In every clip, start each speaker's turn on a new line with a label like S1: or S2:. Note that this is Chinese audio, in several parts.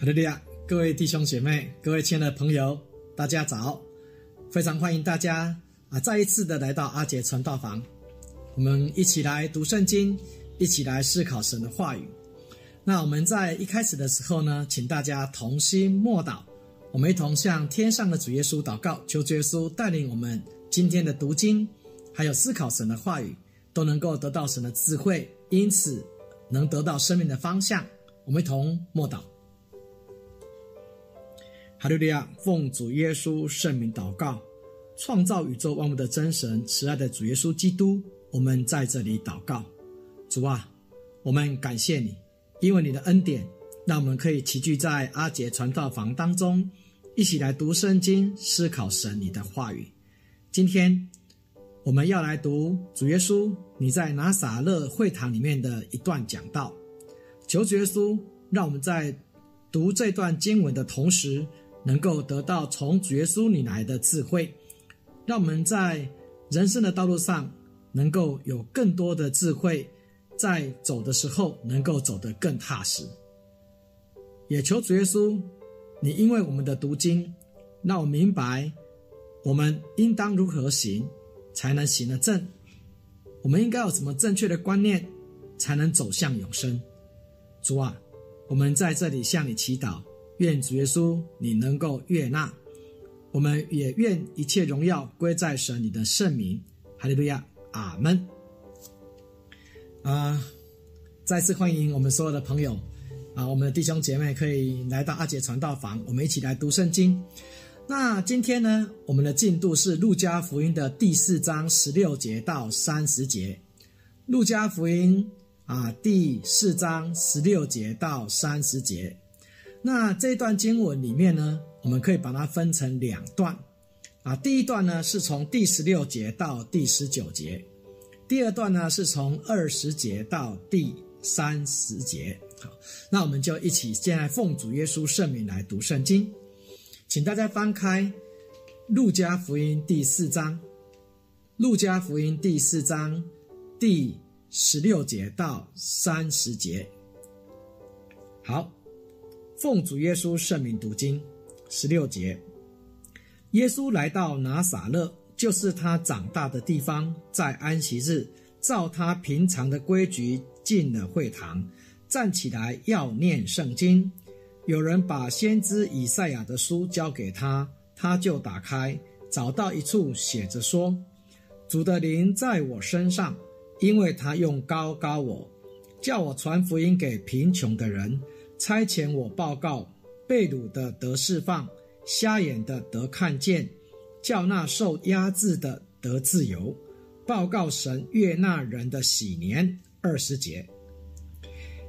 S1: 哈利亚，各位弟兄姐妹，各位亲爱的朋友，大家早！非常欢迎大家啊，再一次的来到阿杰传道房，我们一起来读圣经，一起来思考神的话语。那我们在一开始的时候呢，请大家同心默祷，我们一同向天上的主耶稣祷告，求主耶稣带领我们今天的读经，还有思考神的话语，都能够得到神的智慧，因此能得到生命的方向。我们一同默祷。哈利路亚！奉主耶稣圣名祷告，创造宇宙万物的真神，慈爱的主耶稣基督，我们在这里祷告。主啊，我们感谢你，因为你的恩典，让我们可以齐聚在阿杰传道房当中，一起来读圣经，思考神你的话语。今天我们要来读主耶稣你在拿撒勒会堂里面的一段讲道。求主耶稣让我们在读这段经文的同时，能够得到从主耶稣你来的智慧，让我们在人生的道路上能够有更多的智慧，在走的时候能够走得更踏实。也求主耶稣，你因为我们的读经，让我明白我们应当如何行才能行得正，我们应该有什么正确的观念才能走向永生。主啊，我们在这里向你祈祷。愿主耶稣你能够悦纳，我们也愿一切荣耀归在神你的圣名。哈利路亚，阿门。啊、再次欢迎我们所有的朋友啊，我们的弟兄姐妹可以来到阿杰传道房，我们一起来读圣经。那今天呢，我们的进度是路加福音的第四章十六节到三十节。路加福音啊，第四章十六节到三十节。那这段经文里面呢，我们可以把它分成两段，啊，第一段呢是从第十六节到第十九节，第二段呢是从二十节到第三十节。好，那我们就一起现在奉主耶稣圣名来读圣经，请大家翻开路加福音第四章，路加福音第四章第十六节到三十节。好。奉主耶稣圣名读经，十六节。耶稣来到拿撒勒，就是他长大的地方，在安息日，照他平常的规矩进了会堂，站起来要念圣经。有人把先知以赛亚的书交给他，他就打开，找到一处写着说：“主的灵在我身上，因为他用膏膏我，叫我传福音给贫穷的人。”差遣我报告被掳的得释放，瞎眼的得看见，叫那受压制的得自由，报告神悦纳人的喜年。二十节。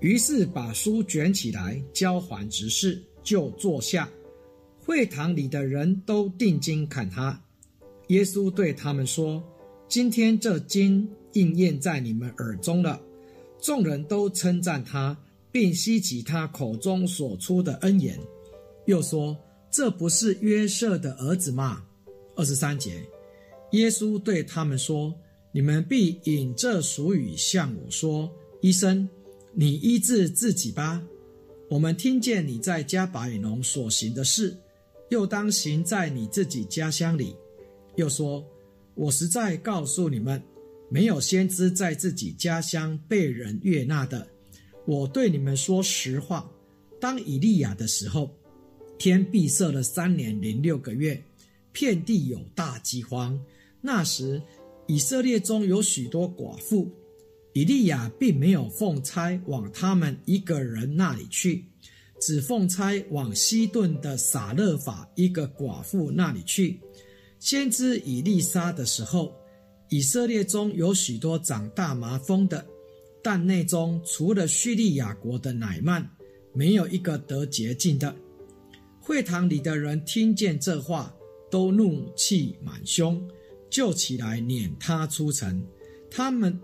S1: 于是把书卷起来交还执事，就坐下。会堂里的人都定睛看他。耶稣对他们说：“今天这经应验在你们耳中了。”众人都称赞他。并希奇他口中所出的恩言，又说：“这不是约瑟的儿子吗？”二十三节，耶稣对他们说：“你们必引这俗语向我说：‘医生，你医治自己吧。’我们听见你在加百农所行的事，又当行在你自己家乡里。”又说：“我实在告诉你们，没有先知在自己家乡被人悦纳的。”我对你们说实话，当以利亚的时候，天闭塞了三年零六个月，遍地有大饥荒。那时，以色列中有许多寡妇，以利亚并没有奉差往他们一个人那里去，只奉差往西顿的撒勒法一个寡妇那里去。先知以利沙的时候，以色列中有许多长大麻风的。但内中除了叙利亚国的乃曼，没有一个得洁净的。会堂里的人听见这话，都怒气满胸，就起来撵他出城。他们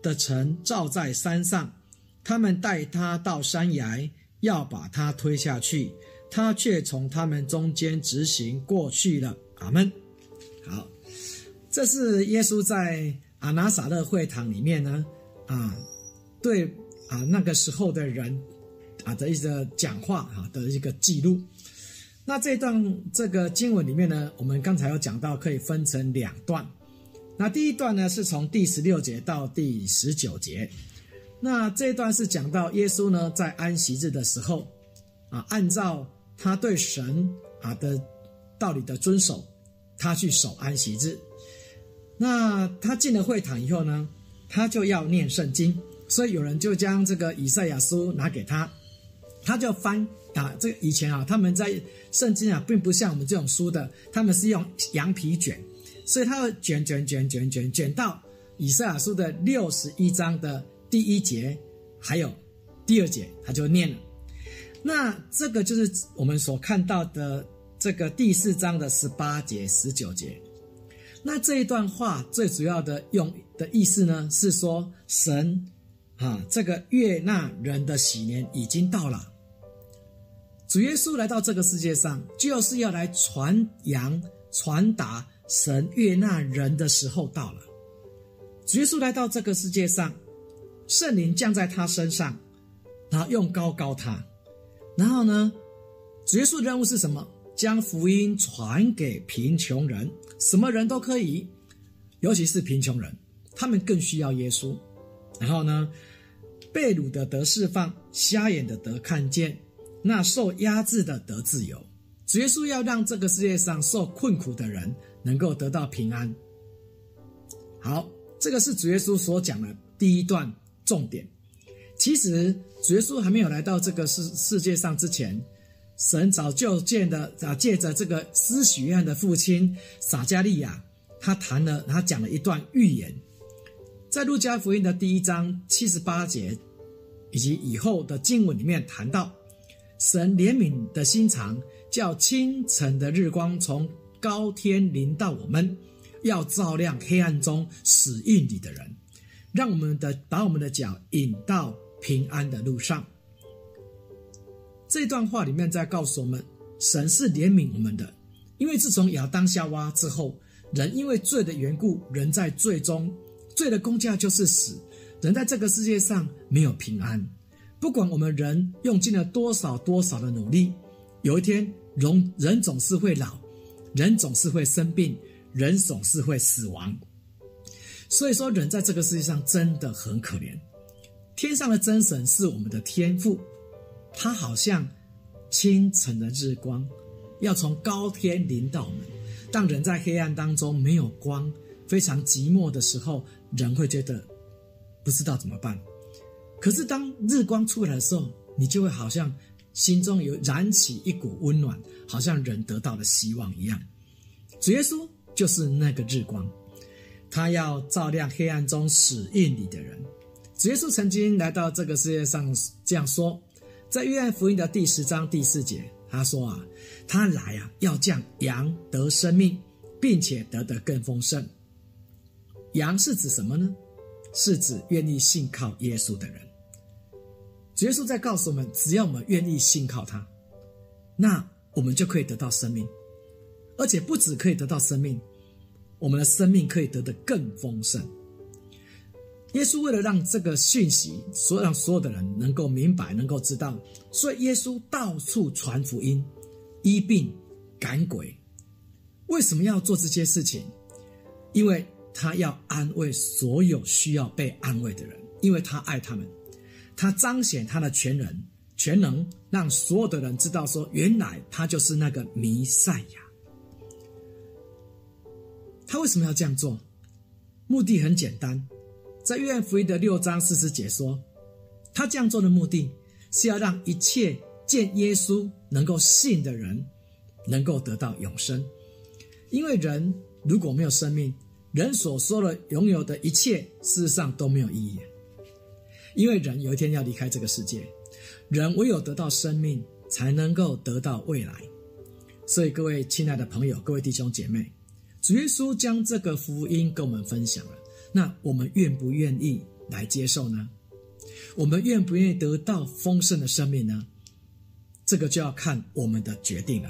S1: 的城造在山上，他们带他到山崖，要把他推下去，他却从他们中间直行过去了。阿门。好，这是耶稣在阿拿撒勒会堂里面呢，啊。对啊，那个时候的人啊的一个讲话啊的一个记录。那这段这个经文里面呢，我们刚才有讲到，可以分成两段。那第一段呢，是从第十六节到第十九节。那这一段是讲到耶稣呢，在安息日的时候，啊，按照他对神啊的道理的遵守，他去守安息日。那他进了会堂以后呢，他就要念圣经，所以有人就将这个以赛亚书拿给他，他就翻啊。这以前啊，他们在圣经啊，并不像我们这种书的，他们是用羊皮卷。所以他要卷卷卷卷卷卷到以赛亚书的六十一章的第一节，还有第二节，他就念了。那这个就是我们所看到的这个第四章的十八节、十九节。那这一段话最主要的用的意思呢，是说神啊，这个悦纳人的喜年已经到了。主耶稣来到这个世界上，就是要来传扬、传达。神悦纳人的时候到了，主耶稣来到这个世界上，圣灵降在他身上，然后用膏膏他，然后呢，主耶稣的任务是什么？将福音传给贫穷人，什么人都可以，尤其是贫穷人，他们更需要耶稣。然后呢，被掳的得释放，瞎眼的得看见，那受压制的得自由。主耶稣要让这个世界上受困苦的人。能够得到平安。好，这个是主耶稣所讲的第一段重点。其实主耶稣还没有来到这个世世界上之前，神早就见的啊，借着这个施许愿的父亲撒迦利亚，他谈了，他讲了一段预言，在路加福音的第一章七十八节以及以后的经文里面谈到，神怜悯的心肠，叫清晨的日光从。高天临到我们，要照亮黑暗中死荫里的人，让我们的把我们的脚引到平安的路上。这段话里面在告诉我们，神是怜悯我们的，因为自从亚当夏娃之后，人因为罪的缘故，人在罪中，罪的工价就是死，人在这个世界上没有平安。不管我们人用尽了多少多少的努力，有一天，人人总是会老。人总是会生病，人总是会死亡，所以说人在这个世界上真的很可怜。天上的真神是我们的天父，他好像清晨的日光，要从高天临到我们。当人在黑暗当中没有光，非常寂寞的时候，人会觉得不知道怎么办。可是当日光出来的时候，你就会好像。心中有燃起一股温暖，好像人得到了希望一样。主耶稣就是那个日光，他要照亮黑暗中死荫里的人。主耶稣曾经来到这个世界上这样说，在约翰福音的第十章第四节，他说啊，他来啊，要将羊得生命，并且得得更丰盛。羊是指什么呢？是指愿意信靠耶稣的人。耶稣在告诉我们，只要我们愿意信靠他，那我们就可以得到生命，而且不止可以得到生命，我们的生命可以得的更丰盛。耶稣为了让这个讯息，所让所有的人能够明白、能够知道，所以耶稣到处传福音、医病、赶鬼。为什么要做这些事情？因为他要安慰所有需要被安慰的人，因为他爱他们。他彰显他的全能，全能让所有的人知道说，原来他就是那个弥赛亚。他为什么要这样做？目的很简单，在约翰福音的六章四十节说，他这样做的目的是要让一切见耶稣能够信的人，能够得到永生。因为人如果没有生命，人所说的拥有的一切，事实上都没有意义。因为人有一天要离开这个世界，人唯有得到生命，才能够得到未来。所以，各位亲爱的朋友，各位弟兄姐妹，主耶稣将这个福音跟我们分享了，那我们愿不愿意来接受呢？我们愿不愿意得到丰盛的生命呢？这个就要看我们的决定了。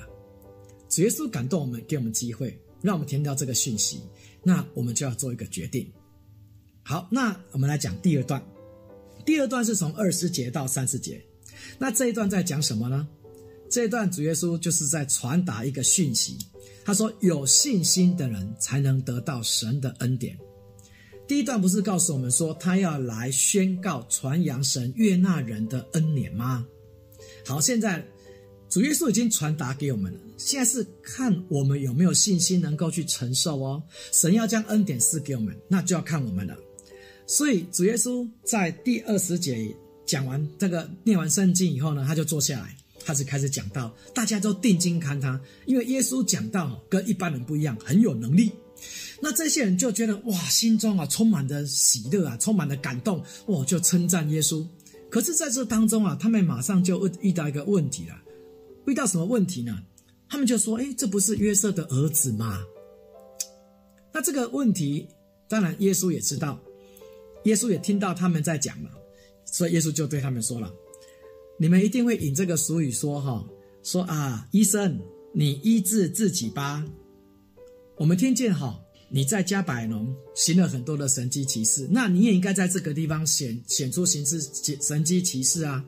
S1: 主耶稣感动我们，给我们机会，让我们听到这个讯息，那我们就要做一个决定。好，那我们来讲第二段。第二段是从二十节到三十节，那这一段在讲什么呢？这一段主耶稣就是在传达一个讯息。他说：“有信心的人才能得到神的恩典。”第一段不是告诉我们说他要来宣告、传扬神悦纳人的恩典吗？好，现在主耶稣已经传达给我们了，现在是看我们有没有信心能够去承受哦。神要将恩典赐给我们，那就要看我们了。所以主耶稣在第二十节讲完这个念完圣经以后呢，他就坐下来。他就开始讲道，大家都定睛看他，因为耶稣讲道跟一般人不一样，很有能力。那这些人就觉得哇，心中啊充满着喜乐啊，充满了感动，哇，就称赞耶稣。可是在这当中啊，他们马上就遇到一个问题了。遇到什么问题呢？他们就说：“诶，这不是约瑟的儿子吗？”那这个问题，当然耶稣也知道，耶稣也听到他们在讲了，所以耶稣就对他们说了。你们一定会引这个俗语说哈，说啊，医生，你医治自己吧。我们听见哈，你在加百农行了很多的神迹奇事，那你也应该在这个地方显显出行事神迹奇事啊，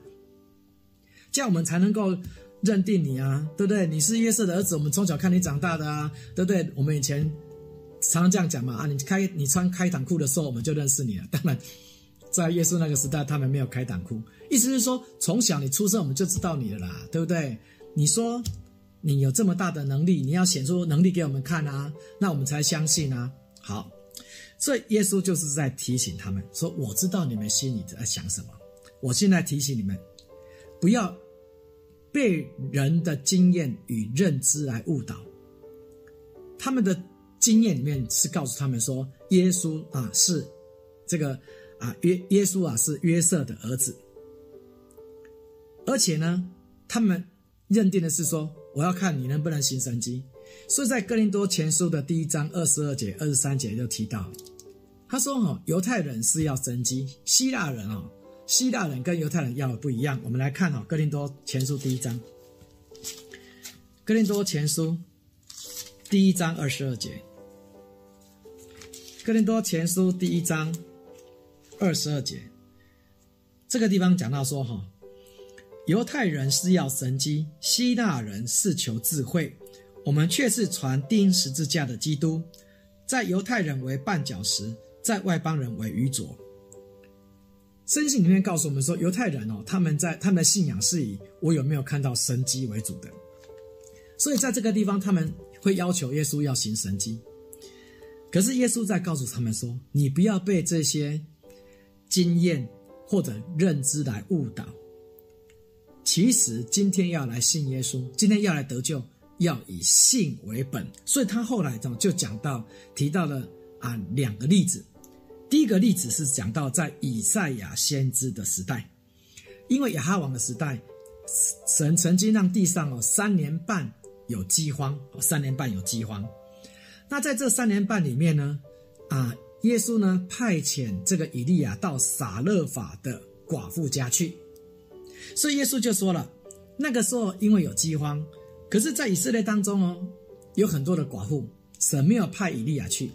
S1: 这样我们才能够认定你啊，对不对？你是约瑟的儿子，我们从小看你长大的啊，对不对？我们以前常常这样讲嘛，啊，你开你穿开裆裤的时候，我们就认识你了。当然。在耶稣那个时代，他们没有开裆裤，意思是说，从小你出生，我们就知道你了啦，对不对？你说你有这么大的能力，你要显出能力给我们看啊，那我们才相信啊。好，所以耶稣就是在提醒他们说：“我知道你们心里在想什么，我现在提醒你们，不要被人的经验与认知来误导。他们的经验里面是告诉他们说，耶稣啊是这个。”啊，约耶稣啊是约瑟的儿子，而且呢，他们认定的是说，我要看你能不能行神迹。所以在哥林多前书的第一章二十二节、二十三节就提到，他说：“哈，犹太人是要神迹，希腊人啊，希腊人跟犹太人要的不一样。”我们来看哈，哥林多前书第一章，哥林多前书第一章二十二节，哥林多前书第一章。二十二节，这个地方讲到说，哈，犹太人是要神迹，希腊人是求智慧，我们却是传钉十字架的基督，在犹太人为绊脚石，在外邦人为愚拙。圣经里面告诉我们说，犹太人哦，他们在他们的信仰是以我有没有看到神迹为主的，所以在这个地方他们会要求耶稣要行神迹，可是耶稣在告诉他们说，你不要被这些。经验或者认知来误导，其实今天要来信耶稣，今天要来得救，要以信为本。所以他后来就就讲到提到了啊两个例子。第一个例子是讲到在以赛亚先知的时代，因为亚哈王的时代，神曾经让地上哦三年半有饥荒，三年半有饥荒。那在这三年半里面呢，啊。耶稣呢，派遣这个以利亚到撒勒法的寡妇家去，所以耶稣就说了，那个时候因为有饥荒，可是，在以色列当中哦，有很多的寡妇，神没有派以利亚去，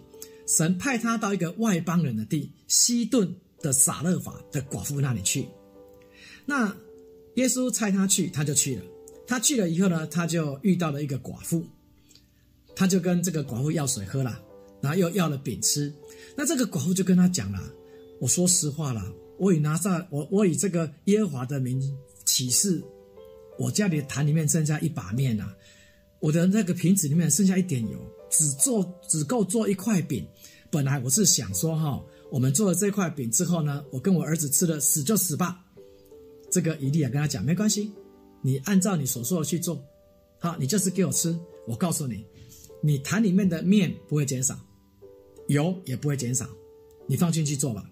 S1: 神派他到一个外邦人的地西顿的撒勒法的寡妇那里去。那耶稣差他去，他就去了。他去了以后呢，他就遇到了一个寡妇，他就跟这个寡妇要水喝了，然后又要了饼吃。那这个寡妇就跟他讲了：“我说实话了，我以拿撒我我以这个耶和华的名起誓，我家里的坛里面剩下一把面啊，我的那个瓶子里面剩下一点油，只做只够做一块饼。本来我是想说哈，我们做了这块饼之后呢，我跟我儿子吃了，死就死吧。这个以利亚跟他讲没关系，你按照你所说的去做，好，你就是给我吃。我告诉你，你坛里面的面不会减少。”油也不会减少，你放心去做吧。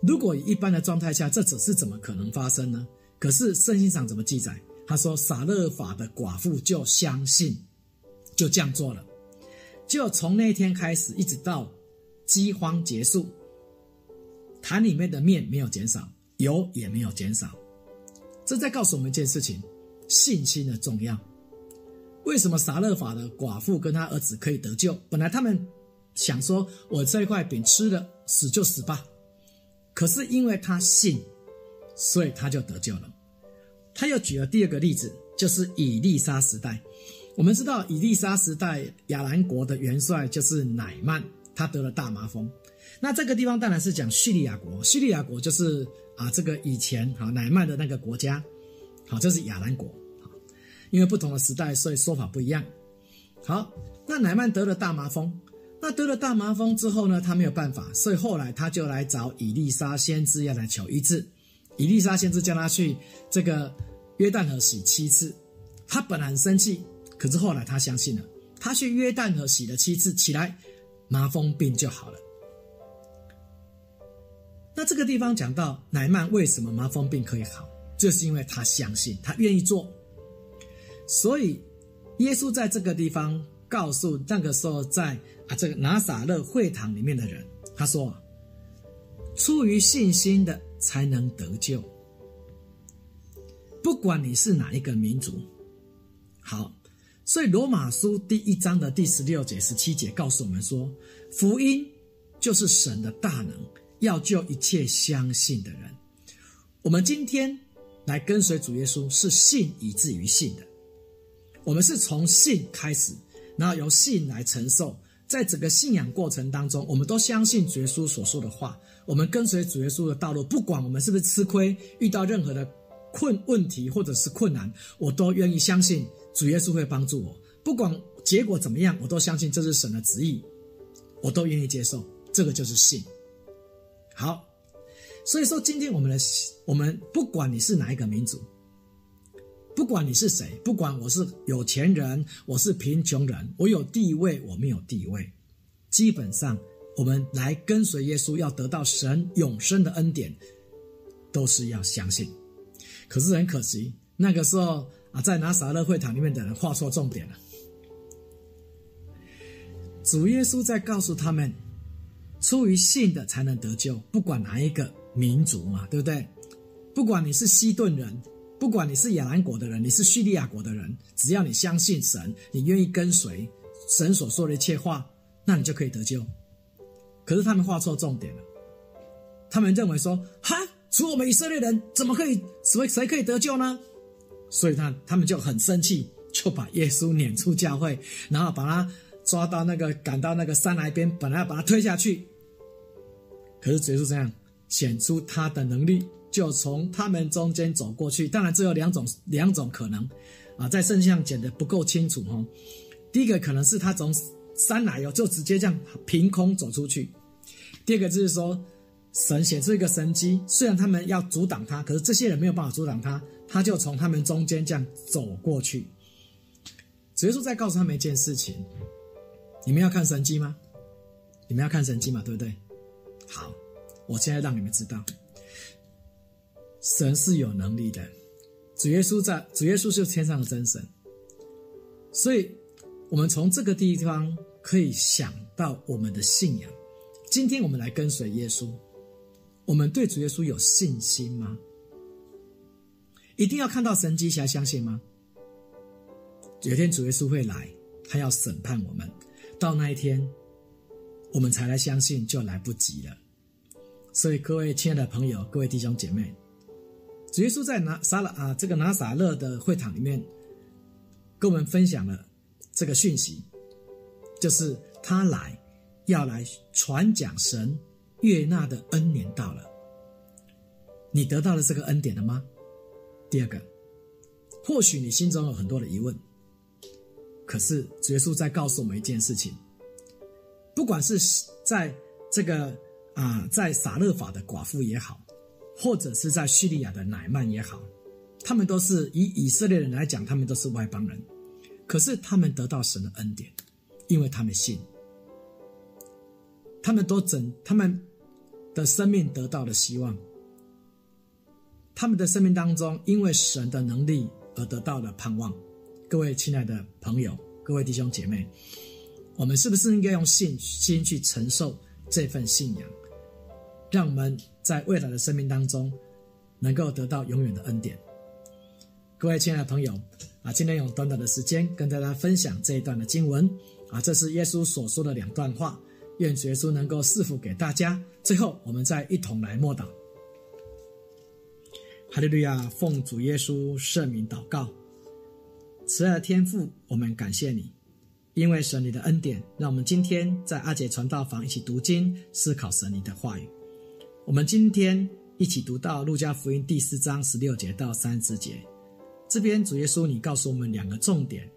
S1: 如果一般的状态下，这只是怎么可能发生呢？可是圣经上怎么记载？他说撒勒法的寡妇就相信，就这样做了。就从那天开始，一直到饥荒结束，坛里面的面没有减少，油也没有减少。这在告诉我们一件事情：信心的重要。为什么撒勒法的寡妇跟他儿子可以得救？本来他们想说：“我这块饼吃了，死就死吧。”可是因为他信，所以他就得救了。他又举了第二个例子，就是以利沙时代。我们知道以利沙时代亚兰国的元帅就是乃曼，他得了大麻风。那这个地方当然是讲叙利亚国，叙利亚国就是啊这个以前啊乃曼的那个国家，好，这是亚兰国。因为不同的时代，所以说法不一样。好，那乃曼得了大麻风，那得了大麻风之后呢，他没有办法，所以后来他就来找以利沙先知要来求医治。以利沙先知叫他去这个约旦河洗七次，他本来很生气，可是后来他相信了，他去约旦河洗了七次，起来麻风病就好了。那这个地方讲到乃曼为什么麻风病可以好，就是因为他相信，他愿意做。所以，耶稣在这个地方告诉那个时候在啊这个拿撒勒会堂里面的人，他说：“出于信心的才能得救，不管你是哪一个民族。”好，所以罗马书第一章的第十六节、十七节告诉我们说，福音就是神的大能，要救一切相信的人。我们今天来跟随主耶稣，是信以至于信的。我们是从信开始，然后由信来承受，在整个信仰过程当中，我们都相信主耶稣所说的话。我们跟随主耶稣的道路，不管我们是不是吃亏，遇到任何的困问题或者是困难，我都愿意相信主耶稣会帮助我。不管结果怎么样，我都相信这是神的旨意，我都愿意接受。这个就是信。好，所以说今天我们的我们不管你是哪一个民族。不管你是谁，不管我是有钱人，我是贫穷人，我有地位，我没有地位，基本上我们来跟随耶稣，要得到神永生的恩典，都是要相信。可是很可惜，那个时候啊，在拿撒勒会堂里面的人画错重点了。主耶稣在告诉他们，出于信的才能得救，不管哪一个民族嘛，对不对？不管你是西顿人。不管你是亚兰国的人，你是叙利亚国的人，只要你相信神，你愿意跟随神所说的一切话，那你就可以得救。可是他们画错重点了，他们认为说，哈，除我们以色列人，怎么可以，谁谁可以得救呢？所以他他们就很生气，就把耶稣撵出教会，然后把他抓到那个赶到那个山崖边，本来要把他推下去。可是耶稣这样显出他的能力。就从他们中间走过去，当然只有两种两种可能，啊，在圣经上讲的不够清楚哈。第一个可能是他从山来哦，就直接这样凭空走出去；第二个就是说，神显出一个神迹，虽然他们要阻挡他，可是这些人没有办法阻挡他，他就从他们中间这样走过去。主耶稣在告诉他们一件事情：你们要看神迹吗？你们要看神迹嘛，对不对？好，我现在让你们知道。神是有能力的，主耶稣在，主耶稣是天上的真神，所以，我们从这个地方可以想到我们的信仰。今天我们来跟随耶稣，我们对主耶稣有信心吗？一定要看到神迹才相信吗？有一天主耶稣会来，他要审判我们，到那一天，我们才来相信就来不及了。所以，各位亲爱的朋友，各位弟兄姐妹。主耶稣在拿撒勒啊，这个拿撒勒的会堂里面，跟我们分享了这个讯息，就是他来要来传讲神悦纳的恩年到了。你得到了这个恩典了吗？第二个，或许你心中有很多的疑问，可是主耶稣在告诉我们一件事情：不管是在这个啊，在撒勒法的寡妇也好。或者是在叙利亚的乃曼也好，他们都是以以色列人来讲，他们都是外邦人，可是他们得到神的恩典，因为他们信，他们都整他们的生命得到了希望，他们的生命当中因为神的能力而得到了盼望。各位亲爱的朋友，各位弟兄姐妹，我们是不是应该用信心去承受这份信仰？让我们在未来的生命当中，能够得到永远的恩典。各位亲爱的朋友啊，今天用短短的时间跟大家分享这一段的经文啊，这是耶稣所说的两段话，愿耶稣能够赐福给大家。最后，我们再一同来默祷。哈利路亚！奉主耶稣圣名祷告，慈爱的天父，我们感谢你，因为神你的恩典，让我们今天在阿捷传道房一起读经、思考神你的话语。我们今天一起读到路加福音第四章十六节到三十节，这边主耶稣你告诉我们两个重点，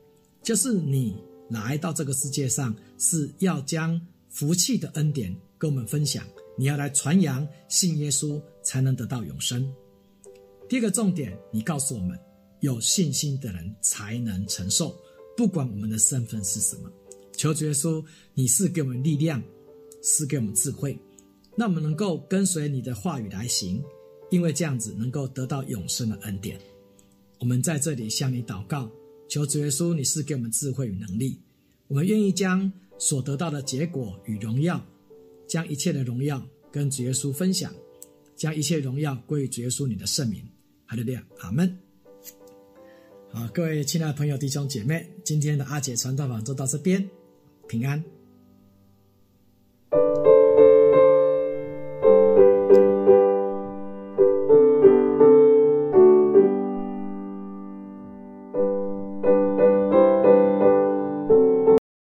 S1: 就是你来到这个世界上是要将福气的恩典跟我们分享，你要来传扬信耶稣才能得到永生。第一个重点，你告诉我们，有信心的人才能承受，不管我们的身份是什么。求主耶稣，你是给我们力量，是给我们智慧，让我们能够跟随你的话语来行，因为这样子能够得到永生的恩典。我们在这里向你祷告，求主耶稣，你是给我们智慧与能力，我们愿意将所得到的结果与荣耀，将一切的荣耀跟主耶稣分享，将一切荣耀归于主耶稣你的圣名。哈利路亚，阿门。好，各位亲爱的朋友、弟兄姐妹，今天的阿姐传道法就到这边，平安。